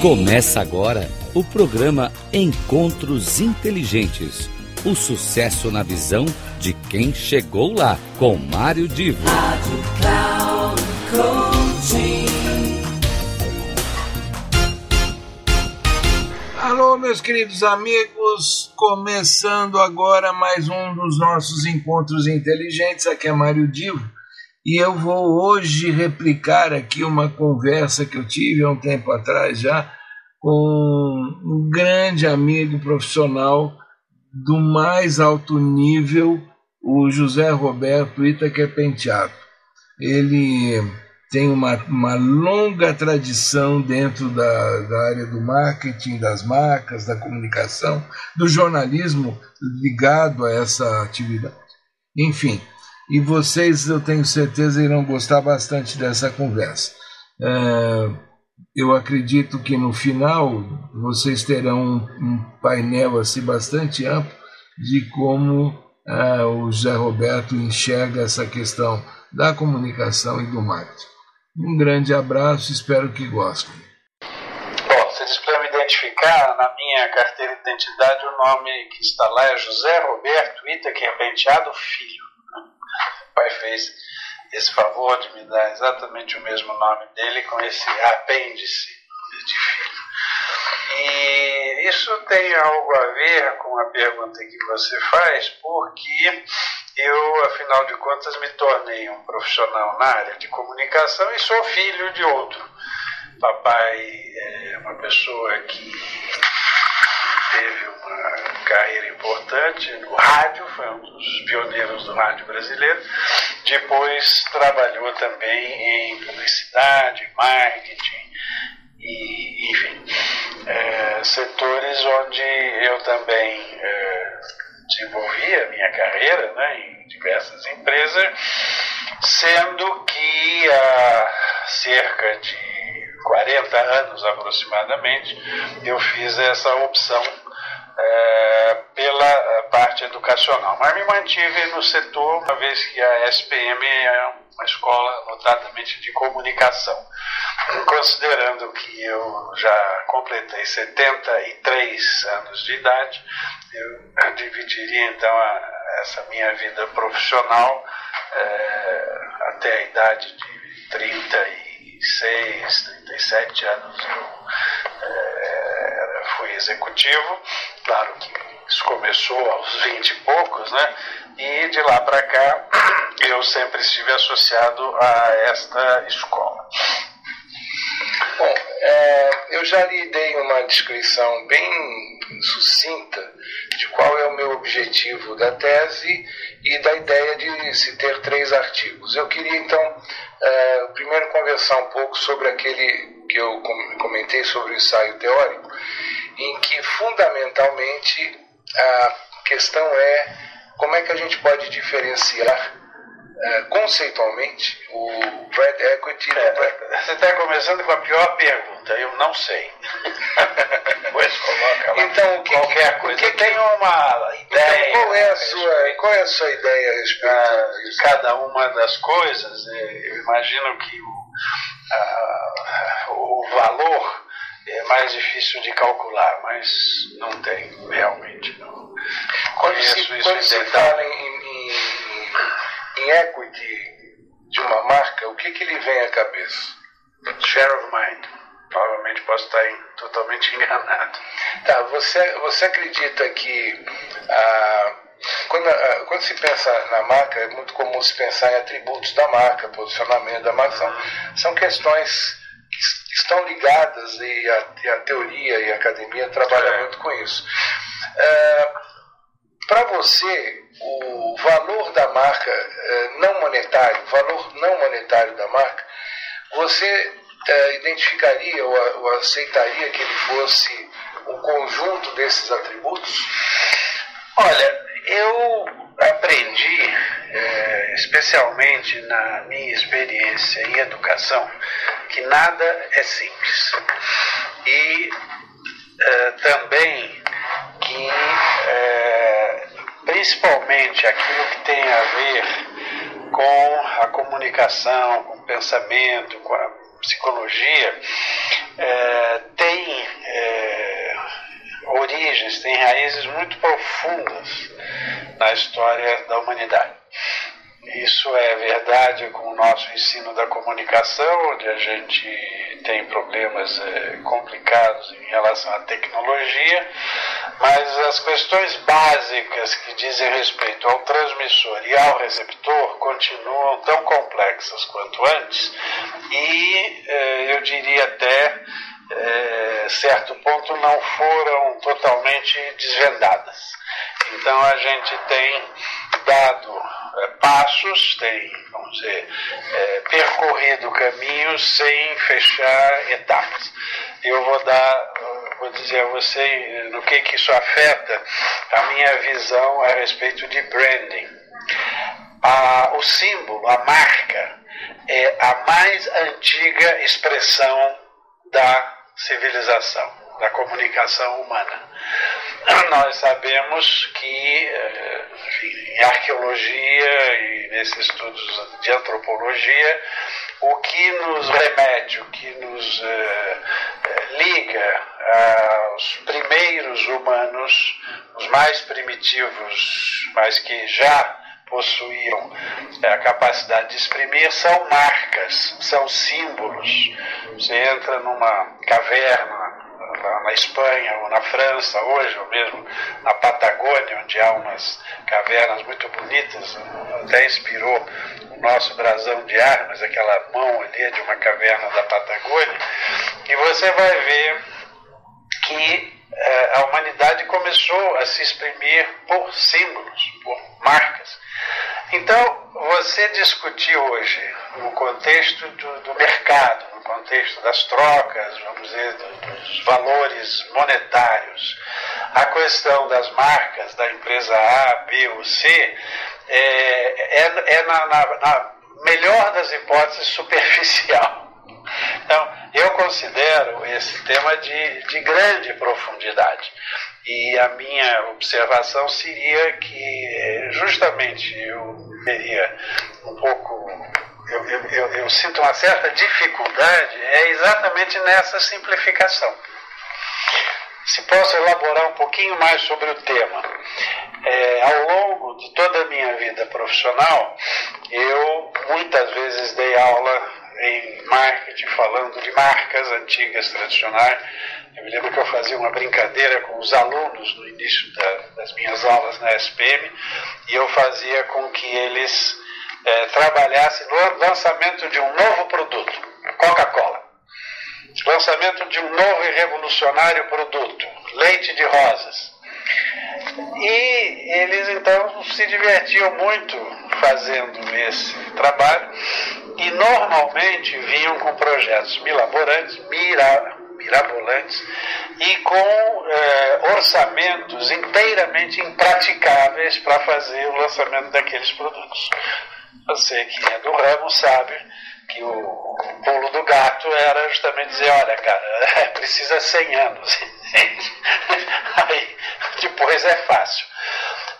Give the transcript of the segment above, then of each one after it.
Começa agora o programa Encontros Inteligentes. O sucesso na visão de quem chegou lá, com Mário Divo. Rádio Cloud Alô, meus queridos amigos, começando agora mais um dos nossos encontros inteligentes. Aqui é Mário Divo e eu vou hoje replicar aqui uma conversa que eu tive há um tempo atrás já com um grande amigo profissional do mais alto nível, o José Roberto Itaquer Penteado. Ele tem uma, uma longa tradição dentro da, da área do marketing, das marcas, da comunicação, do jornalismo ligado a essa atividade. Enfim, e vocês, eu tenho certeza, irão gostar bastante dessa conversa. É, eu acredito que no final vocês terão um painel assim bastante amplo de como uh, o José Roberto enxerga essa questão da comunicação e do marketing. Um grande abraço, espero que gostem. Bom, vocês precisam identificar na minha carteira de identidade o nome que está lá é José Roberto Itaquer Penteado Filho. Pai fez esse favor de me dar exatamente o mesmo nome dele com esse apêndice filho. E isso tem algo a ver com a pergunta que você faz, porque eu, afinal de contas, me tornei um profissional na área de comunicação e sou filho de outro. Papai é uma pessoa que carreira importante no rádio, foi um dos pioneiros do rádio brasileiro. Depois trabalhou também em publicidade, marketing e, enfim, é, setores onde eu também é, desenvolvi a minha carreira né, em diversas empresas, sendo que há cerca de 40 anos aproximadamente, eu fiz essa opção é, pela parte educacional. Mas me mantive no setor, uma vez que a SPM é uma escola notadamente de comunicação. Considerando que eu já completei 73 anos de idade, eu dividiria então a, essa minha vida profissional é, até a idade de 36, 37 anos. Eu, é, fui executivo Claro que isso começou aos 20 e poucos, né? E de lá para cá eu sempre estive associado a esta escola. Bom, é, eu já lhe dei uma descrição bem sucinta de qual é o meu objetivo da tese e da ideia de se ter três artigos. Eu queria então é, primeiro conversar um pouco sobre aquele que eu comentei sobre o ensaio teórico em que fundamentalmente a questão é como é que a gente pode diferenciar uh, conceitualmente o Brad Equity é, Você está começando com a pior pergunta, eu não sei. Depois coloca lá então, que, qualquer que, coisa. Que, tem uma ideia. Então, qual, é a sua, qual é a sua ideia a respeito ah, de cada uma das coisas? É, eu imagino que o, ah, é mais difícil de calcular, mas não tem, realmente. Não. Quando se, quando se fala em, em, em, equity de uma marca, o que, que lhe vem à cabeça? Share of mind. Provavelmente posso estar em, totalmente enganado. Tá, você, você acredita que ah, quando, ah, quando se pensa na marca, é muito comum se pensar em atributos da marca, posicionamento da marca. Uhum. São questões estão ligadas e a, e a teoria e a academia trabalham é. muito com isso. É, Para você, o valor da marca é, não monetário, o valor não monetário da marca, você é, identificaria ou, ou aceitaria que ele fosse um conjunto desses atributos? Olha, eu aprendi, é, especialmente na minha experiência em educação, que nada é simples. E é, também que, é, principalmente aquilo que tem a ver com a comunicação, com o pensamento, com a psicologia é, tem origens, tem raízes muito profundas na história da humanidade. Isso é verdade com o nosso ensino da comunicação, onde a gente tem problemas é, complicados em relação à tecnologia, mas as questões básicas que dizem respeito ao transmissor e ao receptor continuam tão complexas quanto antes e é, eu diria até é, certo ponto não foram totalmente desvendadas. Então a gente tem dado passos, tem, vamos dizer, é, percorrido caminhos sem fechar etapas. Eu vou dar, vou dizer a você no que, que isso afeta a minha visão a respeito de branding. A, o símbolo, a marca, é a mais antiga expressão da civilização, da comunicação humana. Nós sabemos que eh, em arqueologia e nesses estudos de antropologia, o que nos remete, o que nos eh, eh, liga aos primeiros humanos, os mais primitivos, mas que já possuíam a capacidade de exprimir são marcas, são símbolos. Você entra numa caverna na Espanha ou na França hoje, ou mesmo na Patagônia, onde há umas cavernas muito bonitas, até inspirou o nosso brasão de armas, aquela mão ali de uma caverna da Patagônia, e você vai ver que a humanidade começou a se exprimir por símbolos, por marcas. Então, você discutir hoje, no contexto do, do mercado, no contexto das trocas, vamos dizer, dos valores monetários, a questão das marcas da empresa A, B ou C, é, é, é na, na, na melhor das hipóteses superficial. Então, eu considero esse tema de, de grande profundidade. E a minha observação seria que justamente eu teria um pouco. Eu, eu, eu, eu sinto uma certa dificuldade é exatamente nessa simplificação. Se posso elaborar um pouquinho mais sobre o tema. É, ao longo de toda a minha vida profissional, eu muitas vezes dei aula em marketing, falando de marcas antigas, tradicionais. Eu me lembro que eu fazia uma brincadeira com os alunos no início da, das minhas aulas na SPM e eu fazia com que eles é, trabalhassem no lançamento de um novo produto, Coca-Cola. Lançamento de um novo e revolucionário produto, leite de rosas. E eles então se divertiam muito fazendo esse trabalho e normalmente vinham com projetos milaborantes, mira, mirabolantes e com eh, orçamentos inteiramente impraticáveis para fazer o lançamento daqueles produtos. Você que é do ramo sabe que o pulo do gato era justamente dizer, olha cara, precisa 100 anos. Aí depois é fácil.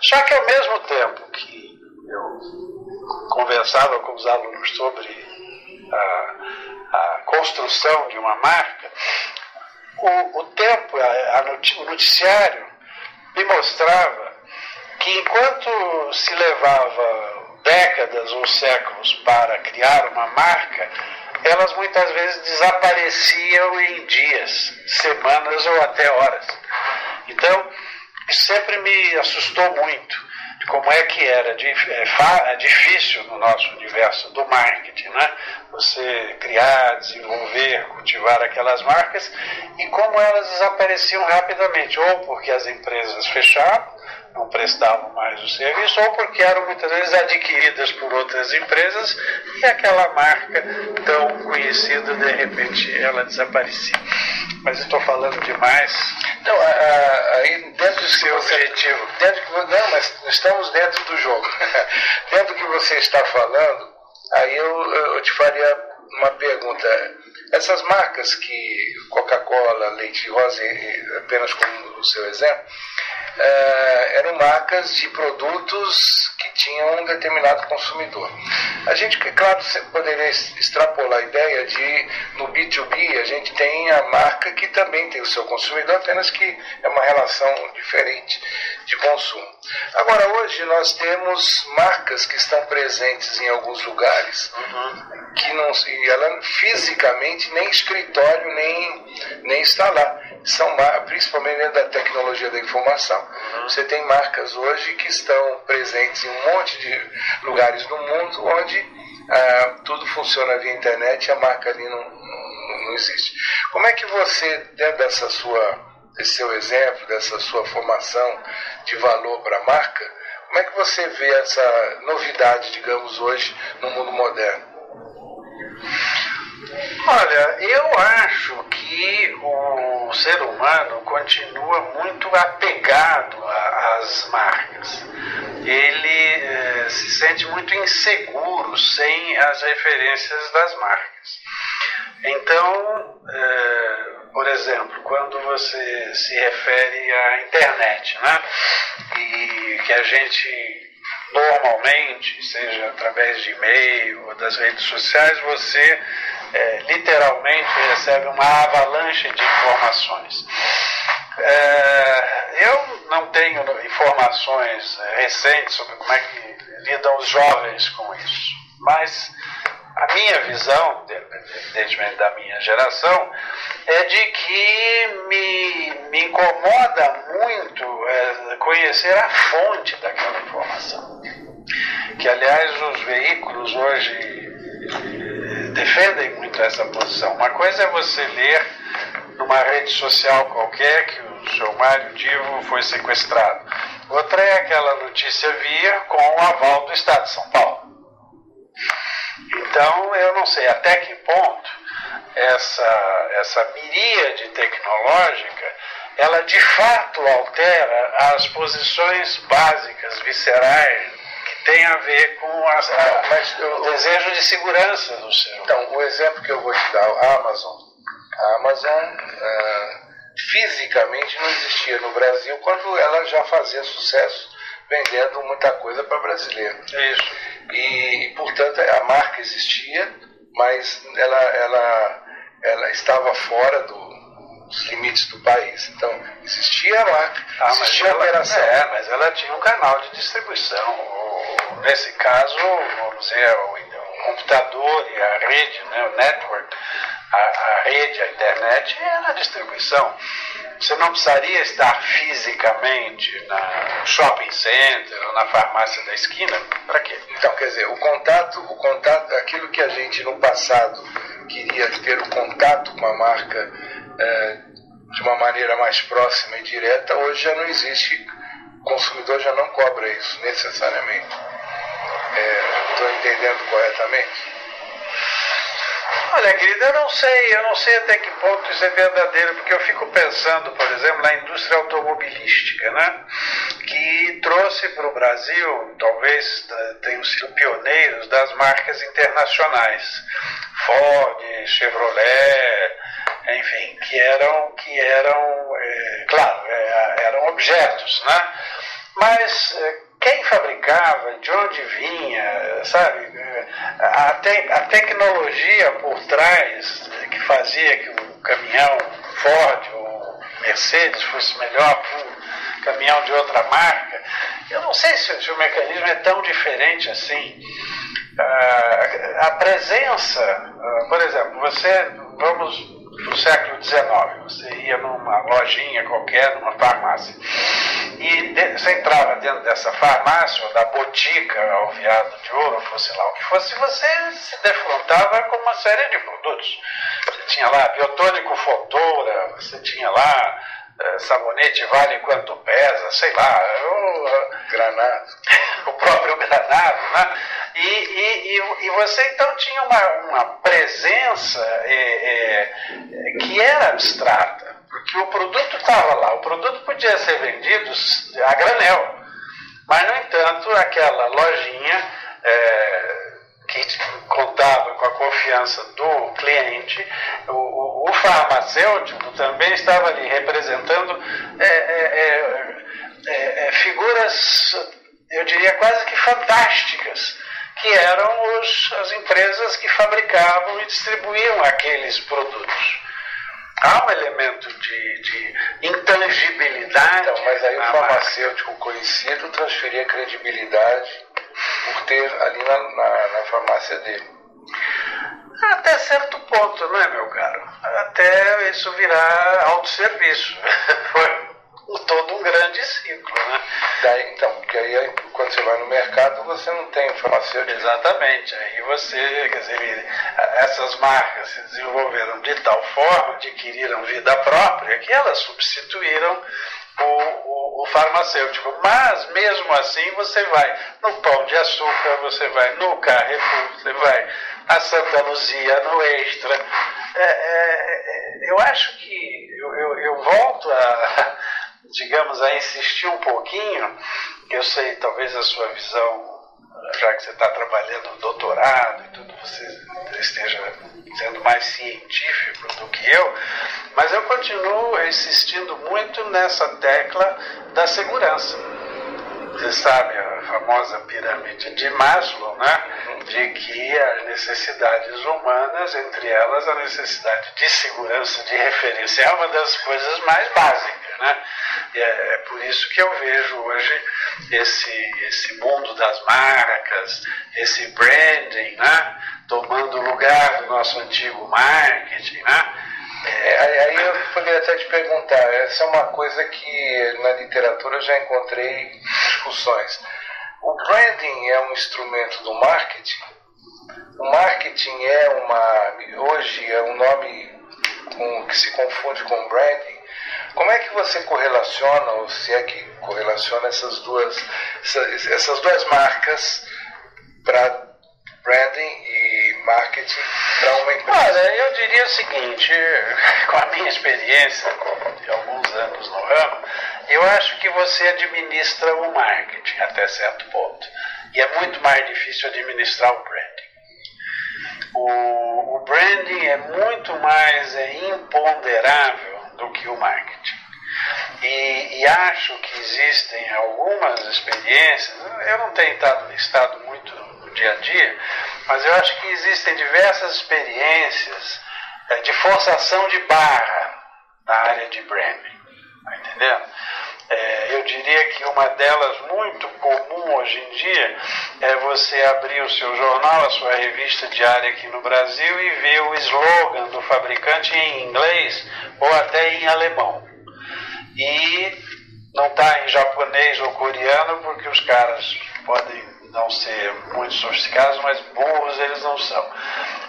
Só que ao mesmo tempo que eu conversava com os alunos sobre a, a construção de uma marca, o, o tempo, a, a o noticiário me mostrava que enquanto se levava décadas ou séculos para criar uma marca, elas muitas vezes desapareciam em dias, semanas ou até horas. Então, sempre me assustou muito de como é que era é, é difícil no nosso universo do marketing, né? Você criar, desenvolver, cultivar aquelas marcas e como elas desapareciam rapidamente, ou porque as empresas fechavam, não prestavam mais o serviço, ou porque eram muitas vezes adquiridas por outras empresas e aquela marca tão conhecida, de repente, ela desaparecia. Mas estou falando demais. Não, aí dentro do seu objetivo. Dentro que, não, mas estamos dentro do jogo. dentro do que você está falando, aí eu, eu te faria uma pergunta. Essas marcas que Coca-Cola, Leite Rosa, apenas como o seu exemplo, é, eram marcas de produtos que tinham um determinado consumidor. A gente, claro, poderia extrapolar a ideia de, no B2B, a gente tem a marca que também tem o seu consumidor, apenas que é uma relação diferente de consumo. Agora, hoje nós temos marcas que estão presentes em alguns lugares, uhum. que não, e ela fisicamente nem escritório nem, nem está lá são principalmente dentro da tecnologia da informação. Você tem marcas hoje que estão presentes em um monte de lugares do mundo onde ah, tudo funciona via internet e a marca ali não, não, não existe. Como é que você, dentro dessa sua, desse seu exemplo, dessa sua formação de valor para a marca, como é que você vê essa novidade, digamos, hoje no mundo moderno? Olha, eu acho que o ser humano continua muito apegado às marcas. Ele eh, se sente muito inseguro sem as referências das marcas. Então, eh, por exemplo, quando você se refere à internet, né? E que a gente normalmente, seja através de e-mail ou das redes sociais, você é, literalmente recebe uma avalanche de informações. É, eu não tenho informações é, recentes sobre como é que lidam os jovens com isso, mas a minha visão, evidentemente da minha geração, é de que me, me incomoda muito é, conhecer a fonte daquela informação. Que, aliás, os veículos hoje defendem muito essa posição. Uma coisa é você ler numa rede social qualquer que o seu Mário Divo foi sequestrado. Outra é aquela notícia via com o aval do Estado de São Paulo. Então, eu não sei até que ponto essa, essa miríade tecnológica ela de fato altera as posições básicas, viscerais tem a ver com a, a, mas, o desejo de segurança do humano. Então, o exemplo que eu vou te dar, a Amazon. A Amazon uh, fisicamente não existia no Brasil quando ela já fazia sucesso vendendo muita coisa para brasileiro. Isso. E, portanto, a marca existia, mas ela, ela, ela estava fora do, dos limites do país. Então, existia a marca, ah, existia a operação. É, mas ela tinha um canal de distribuição nesse caso, vamos dizer, o, computador e a rede, né, o network, a, a, rede, a internet é na distribuição. Você não precisaria estar fisicamente na, no shopping center ou na farmácia da esquina. Para quê? Então, quer dizer, o contato, o contato, aquilo que a gente no passado queria ter o contato com a marca é, de uma maneira mais próxima e direta, hoje já não existe. Consumidor já não cobra isso necessariamente. Estou é, entendendo corretamente? Olha, querida, eu não sei, eu não sei até que ponto isso é verdadeiro, porque eu fico pensando, por exemplo, na indústria automobilística, né? Que trouxe para o Brasil, talvez tenham sido pioneiros das marcas internacionais, Ford, Chevrolet, enfim, que eram, que eram, é, claro, é, eram objetos, né? Mas é, quem fabricava, de onde vinha, sabe? A, te, a tecnologia por trás que fazia que o caminhão Ford ou Mercedes fosse melhor que um caminhão de outra marca, eu não sei se, se o mecanismo é tão diferente assim. Uh, a presença, uh, por exemplo, você, vamos no século XIX. Você ia numa lojinha qualquer, numa farmácia, e de, você entrava dentro dessa farmácia, ou da botica alveado de ouro, fosse lá o que fosse, você se defrontava com uma série de produtos. Você tinha lá biotônico Fotora, você tinha lá sabonete vale quanto pesa, sei lá, o, granado. o próprio granado, né? E, e, e, você então tinha uma, uma presença é, é, que era abstrata, porque o produto estava lá, o produto podia ser vendido a granel, mas no entanto aquela lojinha é, que contava com a confiança do cliente, o, o, farmacêutico também estava ali representando é, é, é, é, figuras, eu diria quase que fantásticas, que eram os, as empresas que fabricavam e distribuíam aqueles produtos. Há um elemento de, de intangibilidade. Então, mas aí o farmacêutico marca. conhecido transferia credibilidade por ter ali na, na, na farmácia dele. Até certo ponto, não é, meu caro? Até isso virar autosserviço. Foi todo um grande ciclo, né? Daí, então, porque aí quando você vai no mercado você não tem farmacêutico. Exatamente. Aí você, quer dizer, essas marcas se desenvolveram de tal forma, adquiriram vida própria, que elas substituíram o, o, o, farmacêutico. Mas, mesmo assim, você vai no Pão de Açúcar, você vai no Carrefour, você vai a Santa Luzia, no Extra. É, é, é, eu acho que eu, eu, eu, volto a, digamos, a insistir um pouquinho, eu sei, talvez a sua visão, já que você está trabalhando doutorado e tudo, você esteja sendo mais científico do que eu, mas eu continuo insistindo muito nessa tecla da segurança. Você sabe a famosa pirâmide de Maslow, né? de que as necessidades humanas, entre elas a necessidade de segurança, de referência, é uma das coisas mais básicas. Né? É, é, por isso que eu vejo hoje esse, esse mundo das marcas, esse branding, né? tomando lugar do nosso antigo marketing. Né? É, aí eu poderia até te perguntar, essa é uma coisa que na literatura já encontrei discussões. O branding é um instrumento do marketing? O marketing é uma. Hoje é um nome com, que se confunde com branding. Como é que você correlaciona, ou se é que correlaciona essas duas, essas duas marcas para branding marketing para uma empresa? Olha, eu diria o seguinte, com a minha experiência de alguns anos no ramo, eu acho que você administra o marketing até certo ponto. E é muito mais difícil administrar o branding. O, o branding é muito mais é, imponderável do que o marketing. E, e, acho que existem algumas experiências, eu não tenho estado, estado muito no dia a dia, mas eu acho que existem diversas experiências é, de forçação de barra na área de branding. Está entendendo? É, eu diria que uma delas muito comum hoje em dia é você abrir o seu jornal, a sua revista diária aqui no Brasil e ver o slogan do fabricante em inglês ou até em alemão. E não está em japonês ou coreano porque os caras podem não ser muito sofisticados, mas burros eles não são.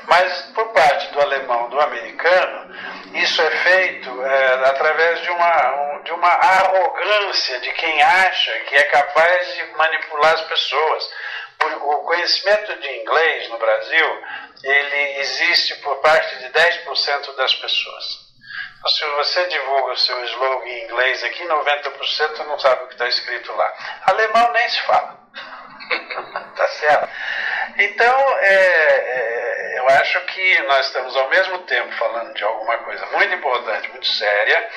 Mas por parte do alemão, do americano, isso é feito é, através de uma, de uma arrogância de quem acha que é capaz de manipular as pessoas. O conhecimento de inglês no Brasil, ele existe por parte de 10% das pessoas. Então, se você divulga o seu slogan em inglês aqui, 90% não sabe o que está escrito lá. Alemão nem se fala. tá certo? Então, é, é, eu acho que nós estamos ao mesmo tempo falando de alguma coisa muito importante, muito séria,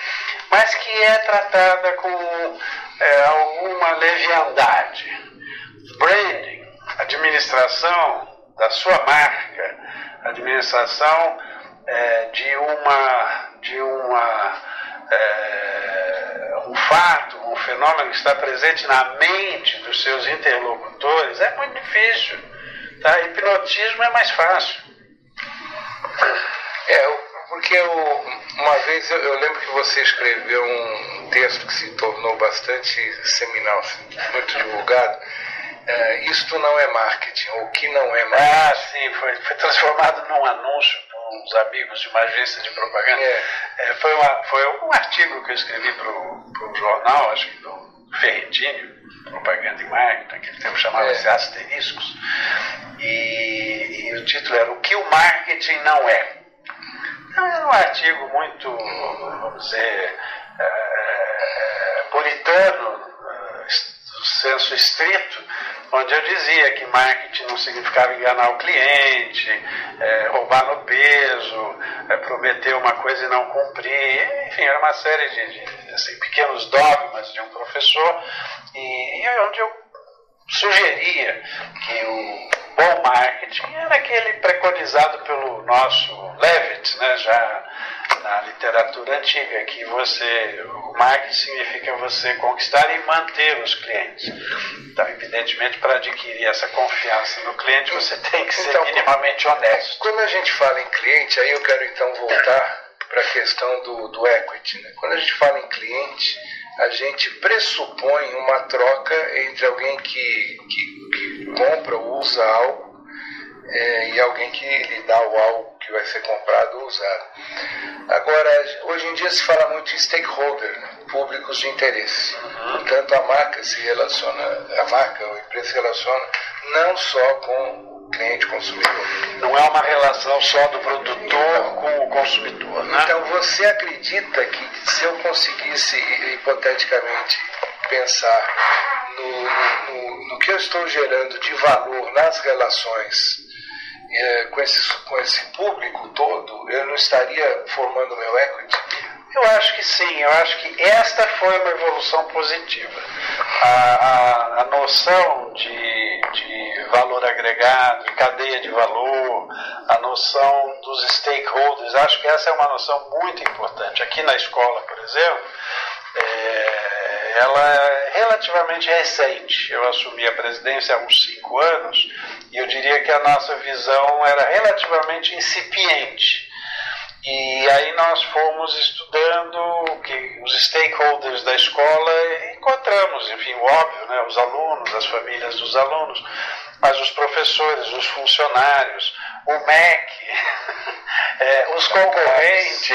mas que é tratada com é, alguma leviandade. Branding, administração da sua marca, administração é, de uma, de uma um fato, um fenômeno que está presente na mente dos seus interlocutores, é muito difícil. Tá? Hipnotismo é mais fácil. É, porque eu, uma vez eu, eu, lembro que você escreveu um texto que se tornou bastante seminal, muito divulgado. É, isto não é marketing, o que não é marketing. Ah, sim, foi, foi transformado num anúncio uns amigos de uma agência de propaganda. É. É, foi, uma, foi um artigo que eu escrevi para o jornal, acho que do Ferretini, Propaganda e Marketing, naquele tempo chamava-se é. Asteriscos. E, e o título era O que o marketing não é. Então, era um artigo muito, vamos dizer, é, puritano, no senso estrito, onde eu dizia que marketing não significava enganar o cliente, é, roubar no peso, é, prometer uma coisa e não cumprir, enfim, era uma série de, de assim, pequenos dogmas de um professor, e, e onde eu sugeria que o bom marketing era aquele preconizado pelo nosso Levitt, né, já na literatura antiga, que você, o marketing significa você conquistar e manter os clientes. Então, evidentemente, para adquirir essa confiança no cliente, você tem que ser então, minimamente honesto. Quando a gente fala em cliente, aí eu quero então voltar para a questão do, do equity. Né? Quando a gente fala em cliente, a gente pressupõe uma troca entre alguém que, que, que compra ou usa algo é, e alguém que lhe dá o algo que vai ser comprado ou usado. Agora, hoje em dia se fala muito em stakeholder, né? públicos de interesse. Portanto, a marca se relaciona, a marca ou a empresa se relaciona não só com o cliente consumidor. Não é uma relação só do produtor com o consumidor. Né? Então, você acredita que se eu conseguisse, hipoteticamente, pensar no, no, no que eu estou gerando de valor nas relações com, esse, com esse público todo, eu não estaria formando meu equity? Eu acho que sim, eu acho que esta foi uma evolução positiva. A, a, a noção de, de valor agregado, de cadeia de valor, a noção dos stakeholders, acho que essa é uma noção muito importante. Aqui na escola, por exemplo, é, ela é relativamente recente. Eu assumi a presidência há uns cinco anos e eu diria que a nossa visão era relativamente incipiente. E aí nós fomos estudando que os stakeholders da escola encontramos, enfim, o óbvio, né, os alunos, as famílias dos alunos, mas os professores, os funcionários, o MEC, é, os concorrentes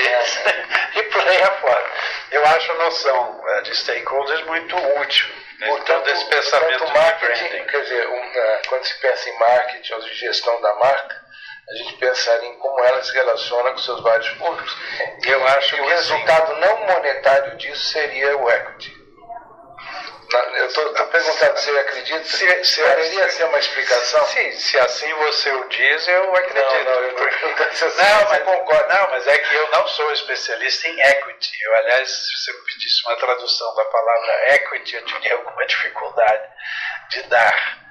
e por aí afora. Eu acho a noção é, de stakeholders muito útil. Portanto, esse pensamento portanto, marketing, quer dizer, um, quando se pensa em marketing ou de gestão da marca, a gente pensaria em como ela se relaciona com seus vários públicos. Eu acho que o resultado não monetário disso seria o equity. Eu estou perguntando se você acredita, se, se poderia ser uma explicação? Sim, se assim você o diz, eu acredito. Não, não, eu se assim não mas, concordo. Não, mas é que eu não sou especialista em equity. Eu, aliás, se você me pedisse uma tradução da palavra equity, eu teria alguma dificuldade de dar.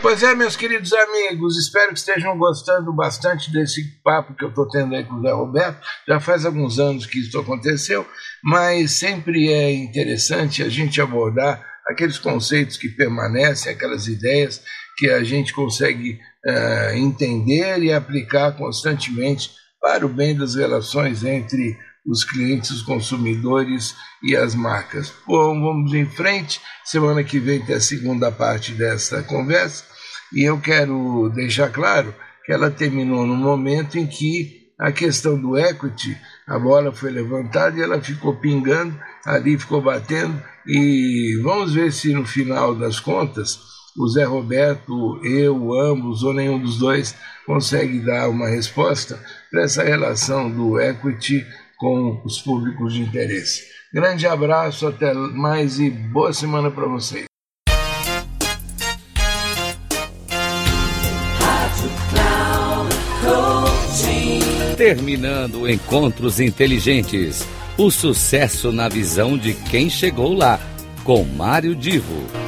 Pois é, meus queridos amigos, espero que estejam gostando bastante desse papo que eu estou tendo aí com o Zé Roberto. Já faz alguns anos que isso aconteceu, mas sempre é interessante a gente abordar aqueles conceitos que permanecem, aquelas ideias que a gente consegue uh, entender e aplicar constantemente para o bem das relações entre os clientes, os consumidores e as marcas. Bom, vamos em frente. Semana que vem tem a segunda parte dessa conversa e eu quero deixar claro que ela terminou no momento em que a questão do equity, a bola foi levantada e ela ficou pingando, ali ficou batendo e vamos ver se no final das contas o Zé Roberto, eu, ambos ou nenhum dos dois consegue dar uma resposta para essa relação do equity com os públicos de interesse. Grande abraço, até mais e boa semana para vocês. Terminando Encontros Inteligentes. O sucesso na visão de quem chegou lá, com Mário Divo.